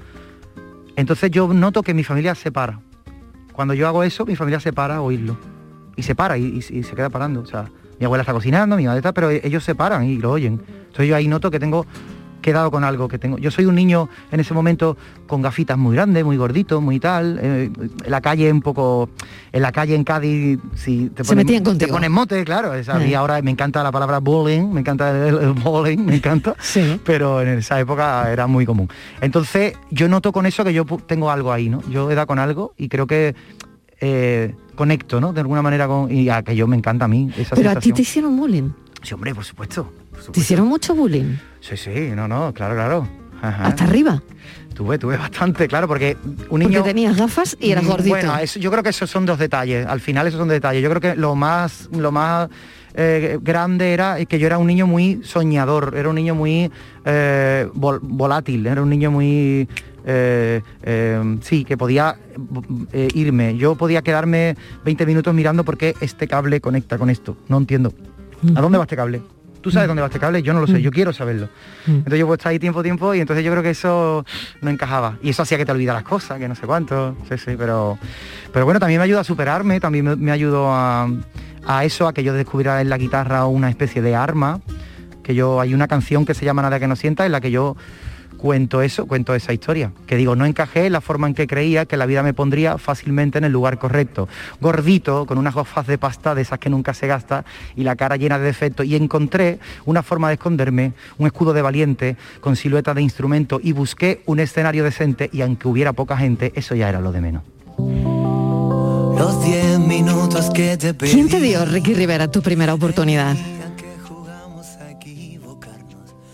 Entonces yo noto que mi familia se para. Cuando yo hago eso, mi familia se para a oírlo. Y se para y, y- se queda parando. O sea, mi abuela está cocinando, mi madre está, pero ellos se paran y lo oyen. Entonces yo ahí noto que tengo quedado con algo que tengo. Yo soy un niño en ese momento con gafitas muy grandes, muy gordito, muy tal. eh, en la calle un poco, en la calle en Cádiz, si te ponen, te ponen mote, claro. es- mí Eh. ahora me encanta la palabra bullying, me encanta el, el bullying, me encanta. *laughs* Pero en esa época era muy común. Entonces yo noto con eso que yo tengo algo ahí, ¿no? Yo he dado con algo y creo que eh, conecto, ¿no? De alguna manera con. Y a que yo me encanta a mí esa Pero a ti te hicieron bullying. Sí, hombre, por supuesto. Supuesto. Te hicieron mucho bullying. Sí, sí, no, no, claro, claro. Ajá. Hasta arriba. Tuve, tuve bastante, claro, porque un Porque niño... tenías gafas y eras Mm, gordito. Bueno, eso- yo creo que esos son dos detalles. Al final esos son detalles. Yo creo que lo más, lo más eh, grande era que yo era un niño muy soñador, era un niño muy eh, vol- volátil, era un niño muy eh, eh, sí, que podía eh, irme. Yo podía quedarme 20 minutos mirando por qué este cable conecta con esto. No entiendo. ¿A dónde va este cable? ¿Tú sabes dónde va este cable? Yo no lo sé, yo quiero saberlo. Entonces yo puedo estar ahí tiempo, tiempo, y entonces yo creo que eso no encajaba. Y eso hacía que te olvidaras cosas, que no sé cuánto. Sí, sí, pero, pero bueno, también me ayuda a superarme, también me, me ayudó a, a eso, a que yo descubriera en la guitarra una especie de arma, que yo, hay una canción que se llama Nada que no sienta, en la que yo cuento eso, cuento esa historia. Que digo, no encajé en la forma en que creía que la vida me pondría fácilmente en el lugar correcto. Gordito, con unas gafas de pasta de esas que nunca se gasta y la cara llena de defectos. Y encontré una forma de esconderme, un escudo de valiente, con silueta de instrumento y busqué un escenario decente y aunque hubiera poca gente, eso ya era lo de menos. Los 10 minutos que te pedí. ¿Quién te dio, Ricky Rivera, tu primera oportunidad?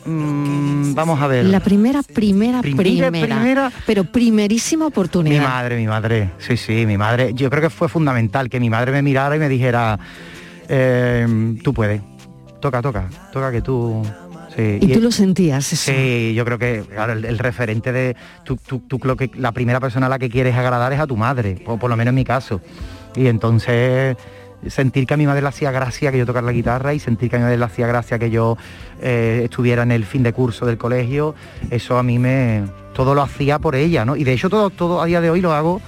Mm, vamos a ver. La primera, primera, Primera, primera, primera. pero primerísima Mi oportunidad. madre, mi madre, sí, sí, mi madre. Yo creo que fue fundamental que mi madre me mirara y me dijera, eh, tú puedes, toca, toca, toca que tú... Sí. Y tú lo sentías eso. Sí, yo creo que claro, el, el referente de tú, tú, tú creo que la primera persona a la que quieres agradar es a tu madre, o por lo menos en mi caso. Y entonces sentir que a mi madre le hacía gracia que yo tocara la guitarra y sentir que a mi madre le hacía gracia que yo eh, estuviera en el fin de curso del colegio, eso a mí me todo lo hacía por ella, ¿no? Y de hecho todo, todo a día de hoy lo hago,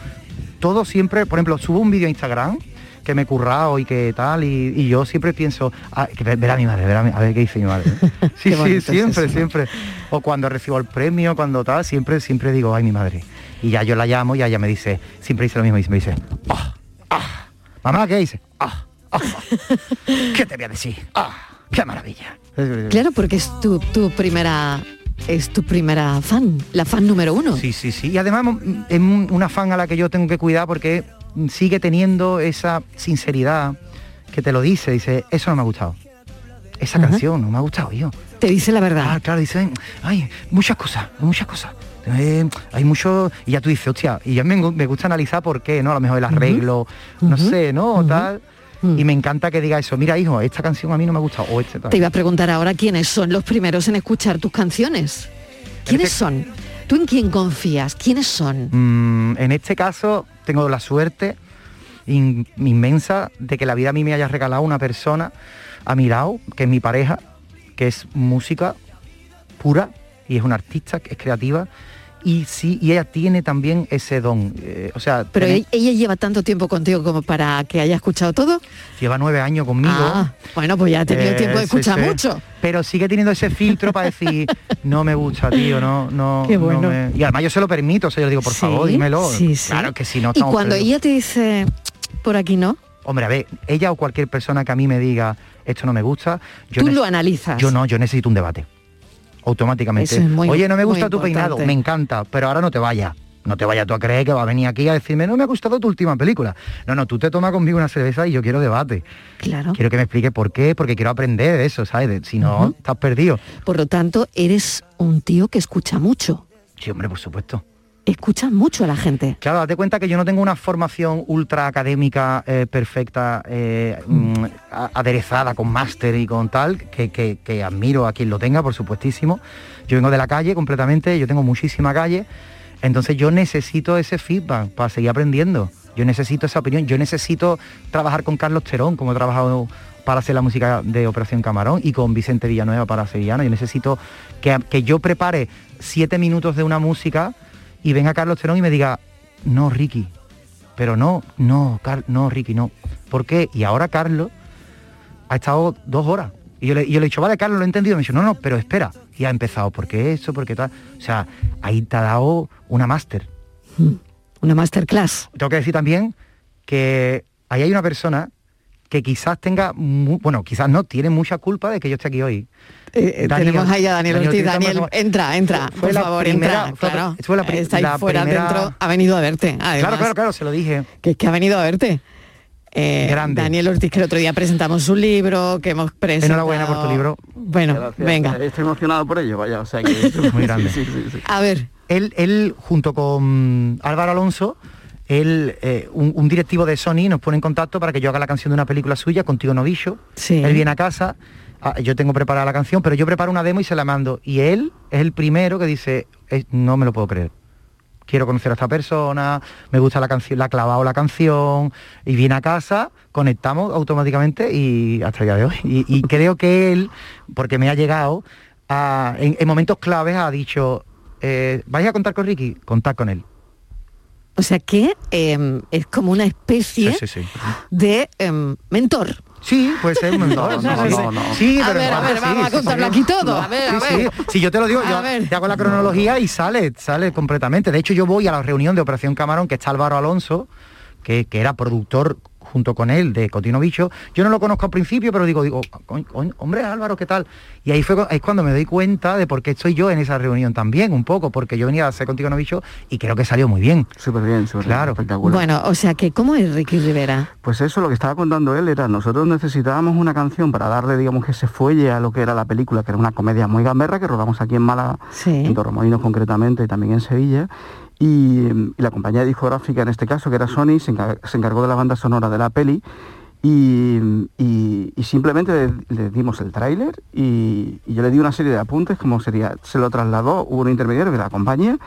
todo siempre, por ejemplo, subo un vídeo a Instagram que me he currado y que tal, y, y yo siempre pienso, ah, que ver, ver a mi madre, ver a, mi- a ver qué dice mi madre. *laughs* Sí, sí, es siempre, siempre. O cuando recibo el premio, cuando tal, siempre, siempre digo, ay, mi madre. Y ya yo la llamo y ella me dice, siempre dice lo mismo, y me dice, ah, ah, mamá, ¿qué dice? Ah, ah, ¿qué te voy a decir? Ah, qué maravilla. Claro, porque es tu, tu primera es tu primera fan, la fan número uno. Sí, sí, sí. Y además es un- una fan a la que yo tengo que cuidar porque sigue teniendo esa sinceridad que te lo dice, dice, eso no me ha gustado. Esa canción no me ha gustado, yo. Te dice la verdad. Ah, claro, dice, ay, muchas cosas, muchas cosas. Eh, hay mucho, y ya tú dices, hostia, y ya me, me gusta analizar por qué, ¿no? A lo mejor el arreglo, no sé, ¿no? Tal. Y me encanta que diga eso, mira hijo, esta canción a mí no me ha gustado, o este tal. Te iba a preguntar ahora quiénes son los primeros en escuchar tus canciones. ¿Quiénes son? ¿Tú en quién confías? ¿Quiénes son? Mm, en este caso tengo la suerte in- inmensa de que la vida a mí me haya regalado una persona a mi lado, que es mi pareja, que es música pura y es una artista, que es creativa. Y sí, y ella tiene también ese don. eh, o sea, Pero tiene- ella, lleva tanto tiempo contigo como para que haya escuchado todo. lleva nueve años conmigo. Ah, bueno, pues ya ha tenido Eh, tiempo de escuchar sí. mucho. Pero sigue teniendo ese filtro para decir, no me gusta, tío, no, no. *laughs* Qué no bueno. me-". Y además yo se lo permito, o sea, yo le digo, por Sí, favor, dímelo. sí, sí. Claro que si no Y cuando ella te dice, por aquí no, Hombre, a ver, ella o cualquier persona que a mí me diga esto no me gusta, yo tú lo analizas. Yo no, yo necesito un debate. Automáticamente. Eso es muy- Oye, no me gusta tu peinado, me encanta, pero ahora no te vayas. No te vayas tú a creer que va a venir aquí a decirme, no me ha gustado tu última película. No, no, tú te tomas conmigo una cerveza y yo quiero debate. Claro. Quiero que me explique por qué, porque quiero aprender de eso, ¿sabes? De- si no, estás perdido. Por lo tanto, eres un tío que escucha mucho. Sí, hombre, por supuesto. Escuchas mucho a la gente. Claro, date cuenta que yo no tengo una formación ultra académica eh, perfecta, eh, mm, aderezada con máster y con tal, que, que- que admiro a quien lo tenga, por supuestísimo. Yo vengo de la calle completamente, yo tengo muchísima calle, entonces yo necesito ese feedback para seguir aprendiendo. Yo necesito esa opinión, yo necesito trabajar con Carlos Terón, como he trabajado para hacer la música de Operación Camarón y con Vicente Villanueva para Sevillano. Yo necesito que, que yo prepare siete minutos de una música y venga Carlos Terón y me diga, no, Ricky, pero no, no, Car- no, Ricky, no. ¿Por qué? Y ahora Carlos ha estado dos horas. Y yo le, y yo le he dicho, vale, Carlos, lo he entendido. Me dice, no, no, pero espera. Y ha empezado, ¿por qué eso? ¿Por qué tal? O sea, ahí te ha dado una máster. Una masterclass. Tengo que decir también que ahí hay una persona que quizás tenga, bueno, quizás no, tiene mucha culpa de que yo esté aquí hoy. Eh, eh, Daniel- tenemos ahí a Daniel Daniel Ortiz. Daniel, entra, entra, Fue por la favor, primera- entra. fue la- claro. fue la pri- Está ahí la fuera, primera- dentro, ha venido a verte. Además, Claro, claro, claro, se lo dije. Que es que ha venido a verte. Eh, Grande. Daniel Ortiz, que el otro día presentamos su libro, que hemos presentado... Enhorabuena por tu libro. Bueno, venga. Estoy emocionado por ello, vaya, o sea que *laughs* es muy grande. A ver. Él, él junto con Álvaro Alonso, él, eh, un, un directivo de Sony nos pone en contacto para que yo haga la canción de una película suya, Contigo Novillo. Sí. Él viene a casa, yo tengo preparada la canción, pero yo preparo una demo y se la mando. Y él es el primero que dice, "Eh, no me lo puedo creer. Quiero conocer a esta persona, me gusta la canción, la ha clavado la canción, y viene a casa, conectamos automáticamente y hasta el día de hoy. Y, y creo que él, porque me ha llegado, a- en, en momentos claves ha dicho, eh, ¿vais a contar con Ricky? Contad con él. O sea que eh, es como una especie Sí, sí, sí. de em, mentor. Sí, puede ser un *laughs* mentor. No, sí, no, sí. no. Sí, A pero ver, a ver, vamos a contarlo aquí todo. A ver, a Sí, ver. sí. Si yo te lo digo, yo te hago la cronología y sale, sale completamente. De hecho, yo voy a la reunión de Operación Camarón, que está Álvaro Alonso, que, que era productor junto con él de Cotino Bicho. Yo no lo conozco al principio, pero digo, digo, "Coño, coño, hombre Álvaro, ¿qué tal? Y ahí fue es cuando me doy cuenta de por qué estoy yo en esa reunión también, un poco, porque yo venía a hacer Cotino Bicho y creo que salió muy bien. Súper bien, súper claro. espectacular. Bueno, o sea que, ¿cómo es Ricky Rivera? Pues eso, lo que estaba contando él era, nosotros necesitábamos una canción para darle, digamos, que se fuelle a lo que era la película, que era una comedia muy gamberra, que rodamos aquí en Málaga, en Torremolinos concretamente, y también en Sevilla. Y, y la compañía discográfica, en este caso, que era Sony, se, encar- se encargó de la banda sonora de la peli. Y, y- y simplemente le, dimos el tráiler y, y yo le di una serie de apuntes, como sería, se lo trasladó, hubo un intermediario que la compañía.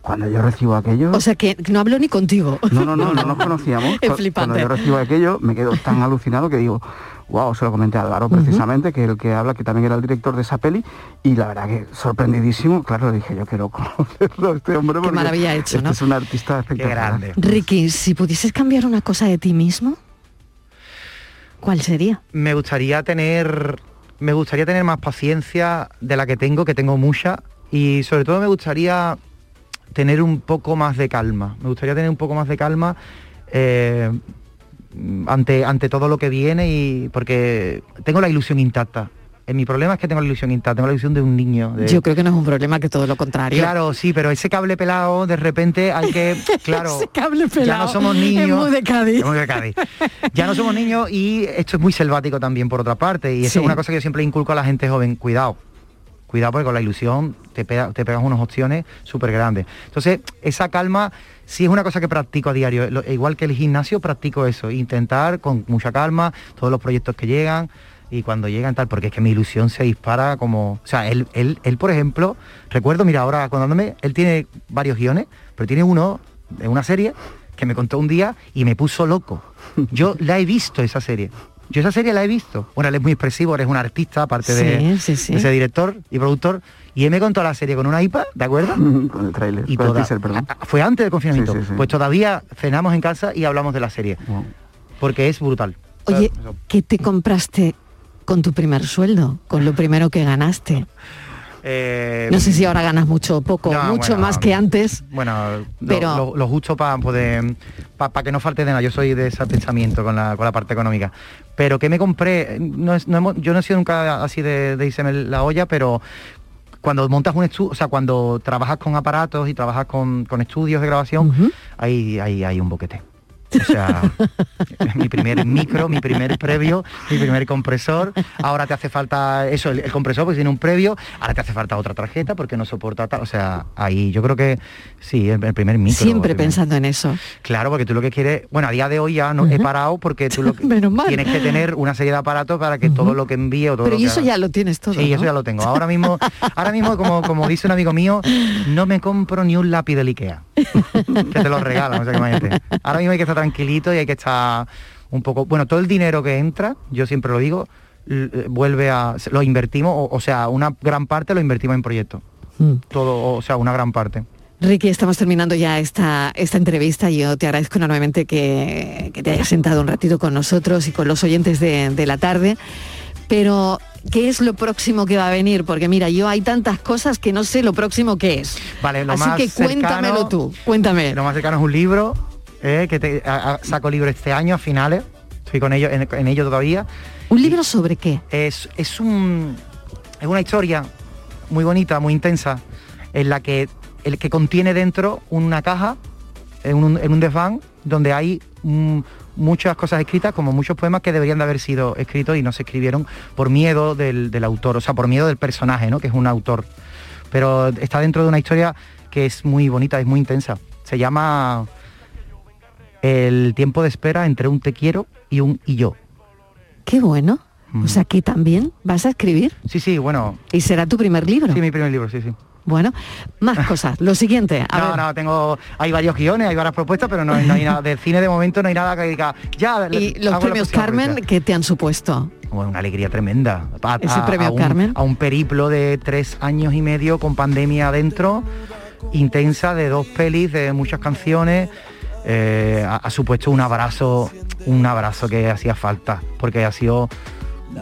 Cuando yo recibo aquello... O sea que no hablo ni contigo. No, no, no, no nos *laughs* conocíamos. Es flipante. Cuando yo recibo aquello, me quedo tan alucinado que digo, wow, se lo comenté a Álvaro precisamente, que el que habla, que también era el director de esa peli, y la verdad que sorprendidísimo, claro, le dije, yo quiero *laughs* conocerlo a este hombre. Qué porque maravilla hecho, este ¿no? es un artista espectacular. Ricky, si pudieses cambiar una cosa de ti mismo, ¿cuál sería? me gustaría tener me gustaría tener más paciencia de la que tengo, que tengo mucha, y sobre todo me gustaría tener un poco más de calma. Me gustaría tener un poco más de calma eh, ante, ante todo lo que viene y porque tengo la ilusión intacta. Eh, mi problema es que tengo la ilusión intacta, tengo la ilusión de un niño. de- Yo creo que no es un problema, que todo lo contrario. Claro, sí, pero ese cable pelado, de repente hay que, *laughs* claro, Ese cable ya pelado no somos es niños. muy de Cádiz. Es muy de Cádiz. Ya no somos niños y esto es muy selvático también por otra parte. Y eso Sí. es una cosa que yo siempre inculco a la gente joven, cuidado. Cuidado porque con la ilusión te, pega- te pegas unas opciones súper grandes. Entonces, esa calma sí es una cosa que practico a diario. Lo- igual que el gimnasio, practico eso. Intentar con mucha calma todos los proyectos que llegan y cuando llegan tal, porque es que mi ilusión se dispara como... O sea, él, él, él por ejemplo, recuerdo, mira, ahora acordándome, él tiene varios guiones, pero tiene uno de una serie que me contó un día y me puso loco. Yo *laughs* la he visto esa serie. Yo esa serie la he visto. Bueno, él es muy expresivo, él es un artista, aparte de, Sí, sí, sí. de ser director y productor. Y él me contó la serie con una iPad, ¿de acuerdo? *laughs* con el tráiler, Y con el toda- teaser, perdón. a- Fue antes del confinamiento. Sí, sí, sí. Pues todavía cenamos en casa y hablamos de la serie. Porque es brutal. Oye, ¿qué te compraste con tu primer sueldo? Con lo primero que ganaste. Eh, No sé si ahora ganas mucho o poco, No, mucho bueno, más que antes. Bueno, lo- Pero- lo, lo justo para poder para que no falte de nada. Yo soy de ese pensamiento con la, con la parte económica. Pero que me compré, no es- no hemos- yo no he sido nunca así de, de irse la olla, pero cuando montas un estudio, o sea, cuando trabajas con aparatos y trabajas con, con estudios de grabación, ahí, ahí hay un boquete. O sea, *laughs* mi primer micro, mi primer previo, mi primer compresor. Ahora te hace falta eso, el, el compresor porque tiene un previo. Ahora te hace falta otra tarjeta porque no soporta tal. O sea, ahí yo creo que sí, el, el primer micro. Siempre primer- pensando en eso. Claro, porque tú lo que quieres, bueno, a día de hoy ya no he parado porque tú lo *laughs* que tienes que tener una serie de aparatos para que todo lo que envíe o todo Pero lo y que eso haga- ya lo tienes todo. Sí, eso ya lo tengo. Ahora mismo, ahora mismo como, como dice un amigo mío, no me compro ni un lápiz del Ikea. *laughs* que te lo regalan, o sea, que imagínate. Ahora mismo hay que estar tranquilito y hay que estar un poco... Bueno, todo el dinero que entra, yo siempre lo digo, eh, vuelve a... Lo invertimos, o, o sea, una gran parte lo invertimos en proyectos. Mm. Todo, o sea, una gran parte. Ricky, estamos terminando ya esta, esta entrevista. Yo te agradezco enormemente que, que te hayas sentado un ratito con nosotros y con los oyentes de, de la tarde. Pero, ¿qué es lo próximo que va a venir? Porque mira, yo hay tantas cosas que no sé lo próximo que es. Vale, lo Así más que cuéntamelo cercano- tú, cuéntame. Lo más cercano es un libro, eh, que te- a- a- saco libro este año a finales, estoy con ello, en, en ello todavía. ¿Un libro sobre qué? Es, es, un, es una historia muy bonita, muy intensa, en la que el que contiene dentro una caja, en un, en un desván, donde hay mm, muchas cosas escritas, como muchos poemas que deberían de haber sido escritos y no se escribieron por miedo del, del autor, o sea, por miedo del personaje, ¿no? que es un autor. Pero está dentro de una historia que es muy bonita, es muy intensa. Se llama El tiempo de espera entre un te quiero y un y yo. Qué bueno. O sea, que también vas a escribir. Sí, sí, bueno. ¿Y será tu primer libro? Sí, mi primer libro, sí, sí. Bueno, más *laughs* cosas. Lo siguiente. A no, ver. no, tengo, hay varios guiones, hay varias propuestas, pero no, no hay nada, del cine de momento no hay nada que diga, ya, *laughs* Y los premios Carmen. ¿qué te han supuesto? Bueno, una alegría tremenda. A, Ese a- premio a un, Carmen. A un periplo de tres años y medio con pandemia adentro, intensa, de dos pelis, de muchas canciones. eh, ha, ha supuesto un abrazo, un abrazo que hacía falta, porque ha sido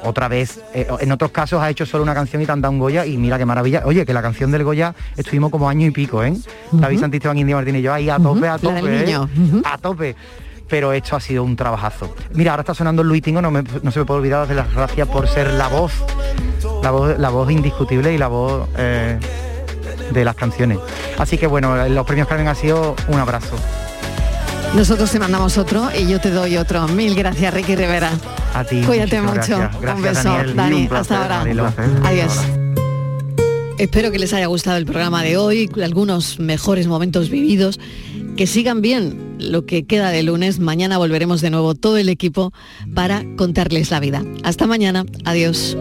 otra vez, eh, en otros casos ha hecho solo una canción y te han dado un Goya y mira qué maravilla. Oye, que la canción del Goya estuvimos como año y pico, ¿eh? David Santisteban, India Martín y yo ahí a tope, a tope, ¿eh? a tope. Pero esto ha sido un trabajazo. Mira, ahora está sonando Luis Tingo, no, me- no se me puede olvidar de las gracias por ser la voz, la voz, la voz indiscutible y la voz eh, de las canciones. Así que bueno, los premios Carmen ha sido un abrazo. Nosotros te mandamos otro y yo te doy otro. Mil gracias, Ricky Rivera. A ti. Cuídate mucho. Gracias. Un beso, Daniel. Dani. Un placer, hasta ahora. Adiós. Espero que les haya gustado el programa de hoy, algunos mejores momentos vividos. Que sigan bien lo que queda de lunes. Mañana volveremos de nuevo todo el equipo para contarles la vida. Hasta mañana. Adiós.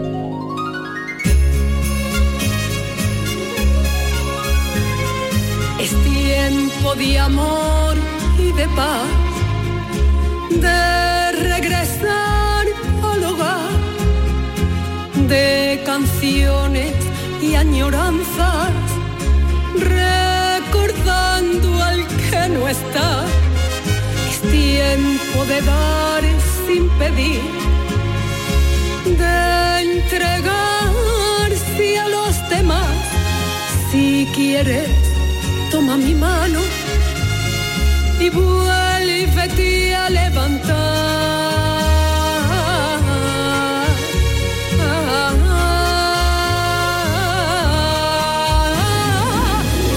Es tiempo de amor de paz, de regresar al hogar, de canciones y añoranzas, recordando al que no está. Es tiempo de dar sin pedir, de entregarse a los demás. Si quieres, toma mi mano y vuélvete a levantar.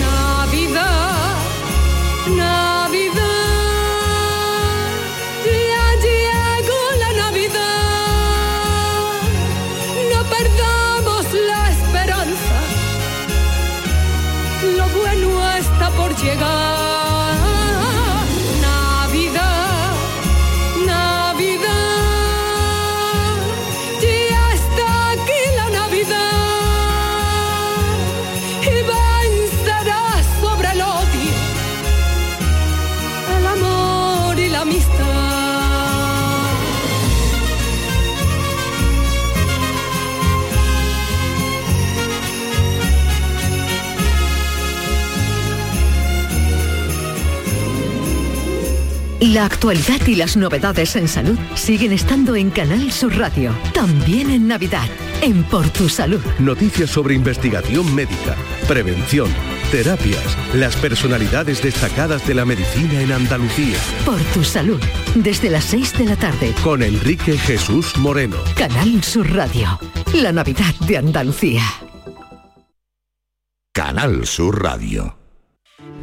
Navidad, Navidad, ya llegó la Navidad. No perdamos la esperanza lo bueno está por llegar. La actualidad y las novedades en salud siguen estando en Canal Sur Radio, también en Navidad, en Por Tu Salud. Noticias sobre investigación médica, prevención, terapias, las personalidades destacadas de la medicina en Andalucía. Por Tu Salud, desde las 6 de la tarde, Con Enrique Jesús Moreno. Canal Sur Radio, la Navidad de Andalucía. Canal Sur Radio.